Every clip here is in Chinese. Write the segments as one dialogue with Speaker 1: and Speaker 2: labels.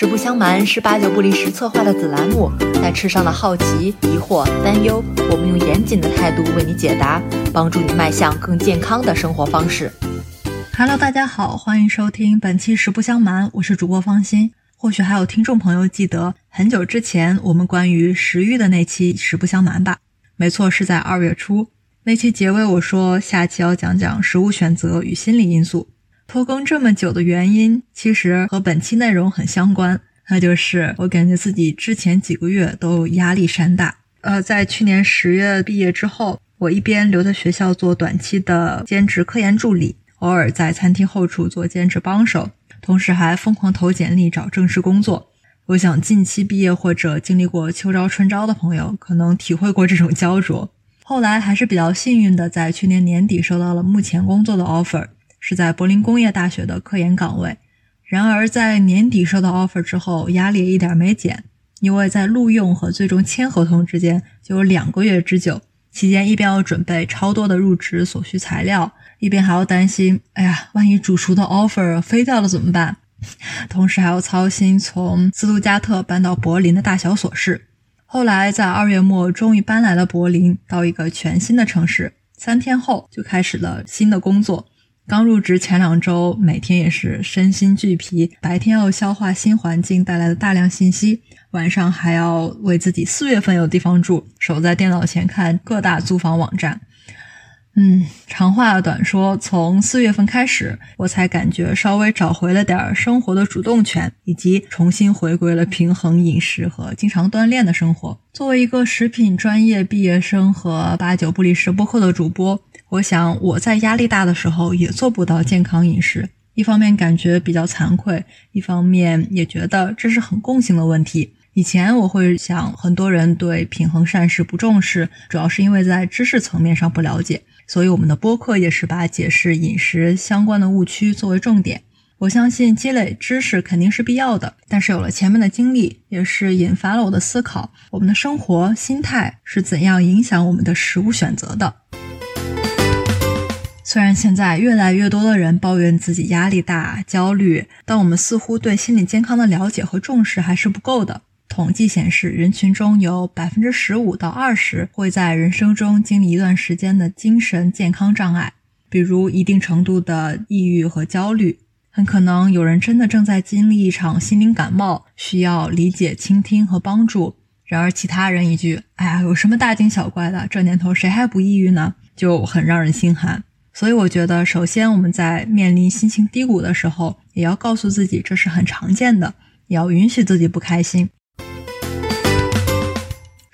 Speaker 1: 实不相瞒，是八九不离十策划的子栏目，在吃上的好奇、疑惑、担忧，我们用严谨的态度为你解答，帮助你迈向更健康的生活方式。Hello，大家好，欢迎收听本期实不相瞒，我是主播方心。或许还有听众朋友记得很久之前我们关于食欲的那期实不相瞒吧？没错，是在二月初那期结尾我说下期要讲讲食物选择与心理因素。拖更这么久的原因，其实和本期内容很相关，那就是我感觉自己之前几个月都压力山大。呃，在去年十月毕业之后，我一边留在学校做短期的兼职科研助理，偶尔在餐厅后厨做兼职帮手，同时还疯狂投简历找正式工作。我想近期毕业或者经历过秋招春招的朋友，可能体会过这种焦灼。后来还是比较幸运的，在去年年底收到了目前工作的 offer。是在柏林工业大学的科研岗位，然而在年底收到 offer 之后，压力一点没减，因为在录用和最终签合同之间就有两个月之久，期间一边要准备超多的入职所需材料，一边还要担心，哎呀，万一主厨的 offer 飞掉了怎么办？同时还要操心从斯图加特搬到柏林的大小琐事。后来在二月末终于搬来了柏林，到一个全新的城市，三天后就开始了新的工作。刚入职前两周，每天也是身心俱疲。白天要消化新环境带来的大量信息，晚上还要为自己四月份有地方住，守在电脑前看各大租房网站。嗯，长话短说，从四月份开始，我才感觉稍微找回了点生活的主动权，以及重新回归了平衡饮食和经常锻炼的生活。作为一个食品专业毕业生和八九不离十播客的主播。我想我在压力大的时候也做不到健康饮食，一方面感觉比较惭愧，一方面也觉得这是很共性的问题。以前我会想，很多人对平衡膳食不重视，主要是因为在知识层面上不了解，所以我们的播客也是把解释饮食相关的误区作为重点。我相信积累知识肯定是必要的，但是有了前面的经历，也是引发了我的思考：我们的生活心态是怎样影响我们的食物选择的？虽然现在越来越多的人抱怨自己压力大、焦虑，但我们似乎对心理健康的了解和重视还是不够的。统计显示，人群中有百分之十五到二十会在人生中经历一段时间的精神健康障碍，比如一定程度的抑郁和焦虑。很可能有人真的正在经历一场心灵感冒，需要理解、倾听和帮助。然而，其他人一句“哎呀，有什么大惊小怪的？这年头谁还不抑郁呢？”就很让人心寒。所以我觉得，首先我们在面临心情低谷的时候，也要告诉自己这是很常见的，也要允许自己不开心。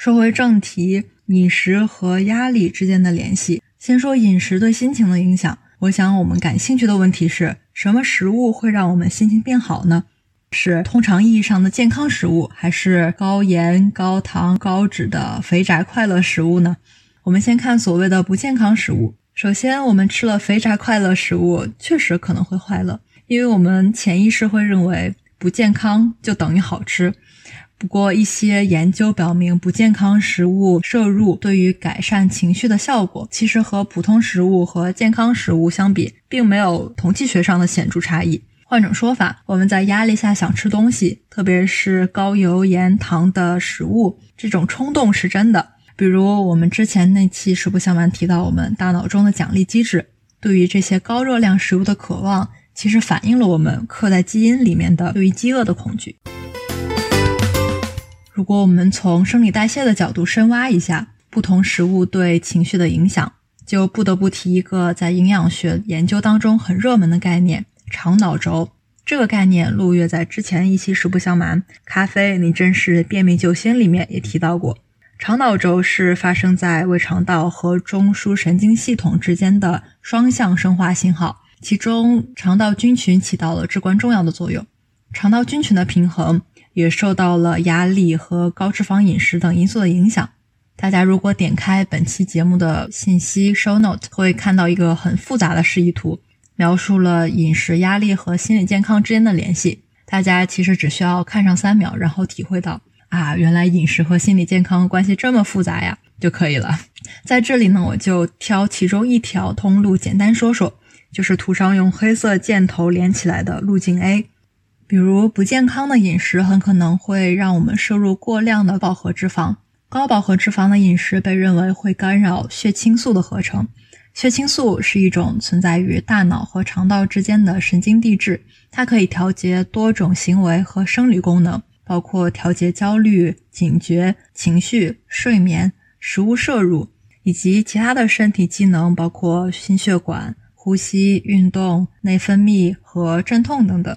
Speaker 1: 说回正题，饮食和压力之间的联系。先说饮食对心情的影响。我想我们感兴趣的问题是什么食物会让我们心情变好呢？是通常意义上的健康食物，还是高盐、高糖、高脂的肥宅快乐食物呢？我们先看所谓的不健康食物。首先，我们吃了肥宅快乐食物，确实可能会快乐，因为我们潜意识会认为不健康就等于好吃。不过，一些研究表明，不健康食物摄入对于改善情绪的效果，其实和普通食物和健康食物相比，并没有统计学上的显著差异。换种说法，我们在压力下想吃东西，特别是高油盐糖的食物，这种冲动是真的。比如我们之前那期实不相瞒提到，我们大脑中的奖励机制对于这些高热量食物的渴望，其实反映了我们刻在基因里面的对于饥饿的恐惧。如果我们从生理代谢的角度深挖一下不同食物对情绪的影响，就不得不提一个在营养学研究当中很热门的概念——肠脑轴。这个概念，陆月在之前一期实不相瞒，咖啡你真是便秘救星里面也提到过。肠脑轴是发生在胃肠道和中枢神经系统之间的双向生化信号，其中肠道菌群起到了至关重要的作用。肠道菌群的平衡也受到了压力和高脂肪饮食等因素的影响。大家如果点开本期节目的信息 show note，会看到一个很复杂的示意图，描述了饮食压力和心理健康之间的联系。大家其实只需要看上三秒，然后体会到。啊，原来饮食和心理健康关系这么复杂呀，就可以了。在这里呢，我就挑其中一条通路简单说说，就是图上用黑色箭头连起来的路径 A。比如不健康的饮食很可能会让我们摄入过量的饱和脂肪。高饱和脂肪的饮食被认为会干扰血清素的合成。血清素是一种存在于大脑和肠道之间的神经递质，它可以调节多种行为和生理功能，包括调节焦虑、警觉、情绪、睡眠、食物摄入以及其他的身体机能，包括心血管、呼吸、运动、内分泌和镇痛等等。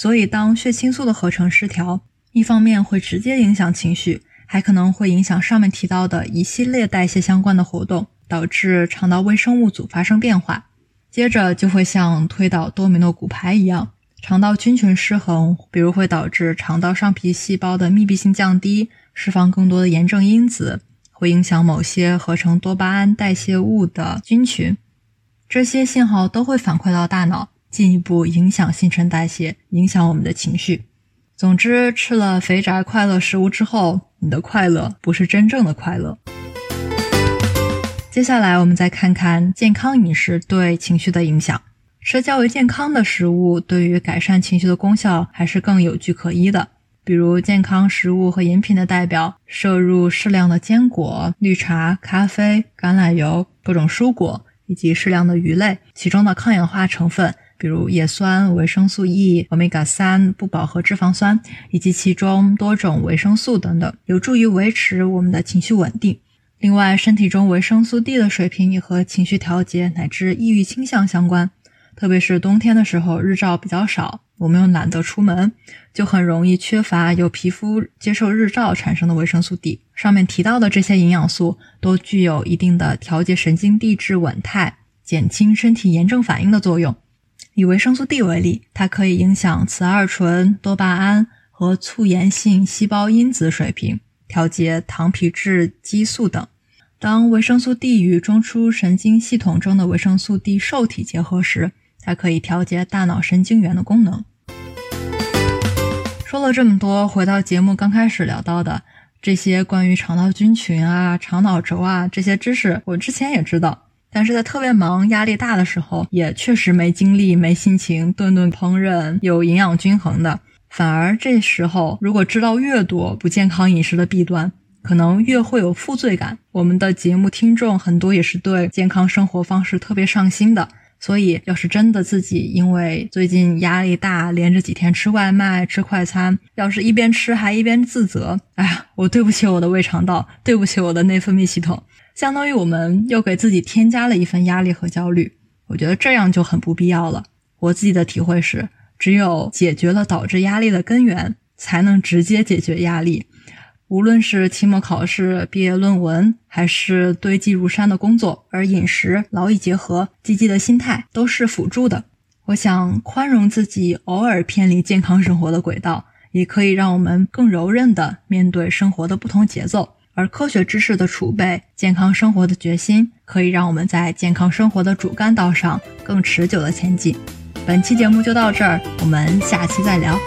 Speaker 1: 所以，当血清素的合成失调，一方面会直接影响情绪。还可能会影响上面提到的一系列代谢相关的活动，导致肠道微生物组发生变化。接着就会像推倒多米诺骨牌一样，肠道菌群失衡，比如会导致肠道上皮细胞的密闭性降低，释放更多的炎症因子，会影响某些合成多巴胺代谢物的菌群。这些信号都会反馈到大脑，进一步影响新陈代谢，影响我们的情绪。总之，吃了肥宅快乐食物之后，你的快乐不是真正的快乐。接下来，我们再看看健康饮食对情绪的影响。吃较为健康的食物，对于改善情绪的功效还是更有据可依的。比如，健康食物和饮品的代表，摄入适量的坚果、绿茶、咖啡、橄榄油、各种蔬果以及适量的鱼类，其中的抗氧化成分。比如叶酸、维生素 E、欧米伽三、不饱和脂肪酸以及其中多种维生素等等，有助于维持我们的情绪稳定。另外，身体中维生素 D 的水平也和情绪调节乃至抑郁倾向相关。特别是冬天的时候，日照比较少，我们又懒得出门，就很容易缺乏由皮肤接受日照产生的维生素 D。上面提到的这些营养素都具有一定的调节神经递质稳态、减轻身体炎症反应的作用。以维生素 D 为例，它可以影响雌二醇、多巴胺和促炎性细胞因子水平，调节糖皮质激素等。当维生素 D 与中枢神经系统中的维生素 D 受体结合时，它可以调节大脑神经元的功能。说了这么多，回到节目刚开始聊到的这些关于肠道菌群啊、肠脑轴啊这些知识，我之前也知道。但是在特别忙、压力大的时候，也确实没精力、没心情顿顿烹饪有营养均衡的。反而这时候，如果知道越多不健康饮食的弊端，可能越会有负罪感。我们的节目听众很多也是对健康生活方式特别上心的，所以要是真的自己因为最近压力大，连着几天吃外卖、吃快餐，要是一边吃还一边自责，哎呀，我对不起我的胃肠道，对不起我的内分泌系统。相当于我们又给自己添加了一份压力和焦虑，我觉得这样就很不必要了。我自己的体会是，只有解决了导致压力的根源，才能直接解决压力。无论是期末考试、毕业论文，还是堆积如山的工作，而饮食、劳逸结合、积极的心态都是辅助的。我想宽容自己偶尔偏离健康生活的轨道，也可以让我们更柔韧地面对生活的不同节奏。而科学知识的储备、健康生活的决心，可以让我们在健康生活的主干道上更持久的前进。本期节目就到这儿，我们下期再聊。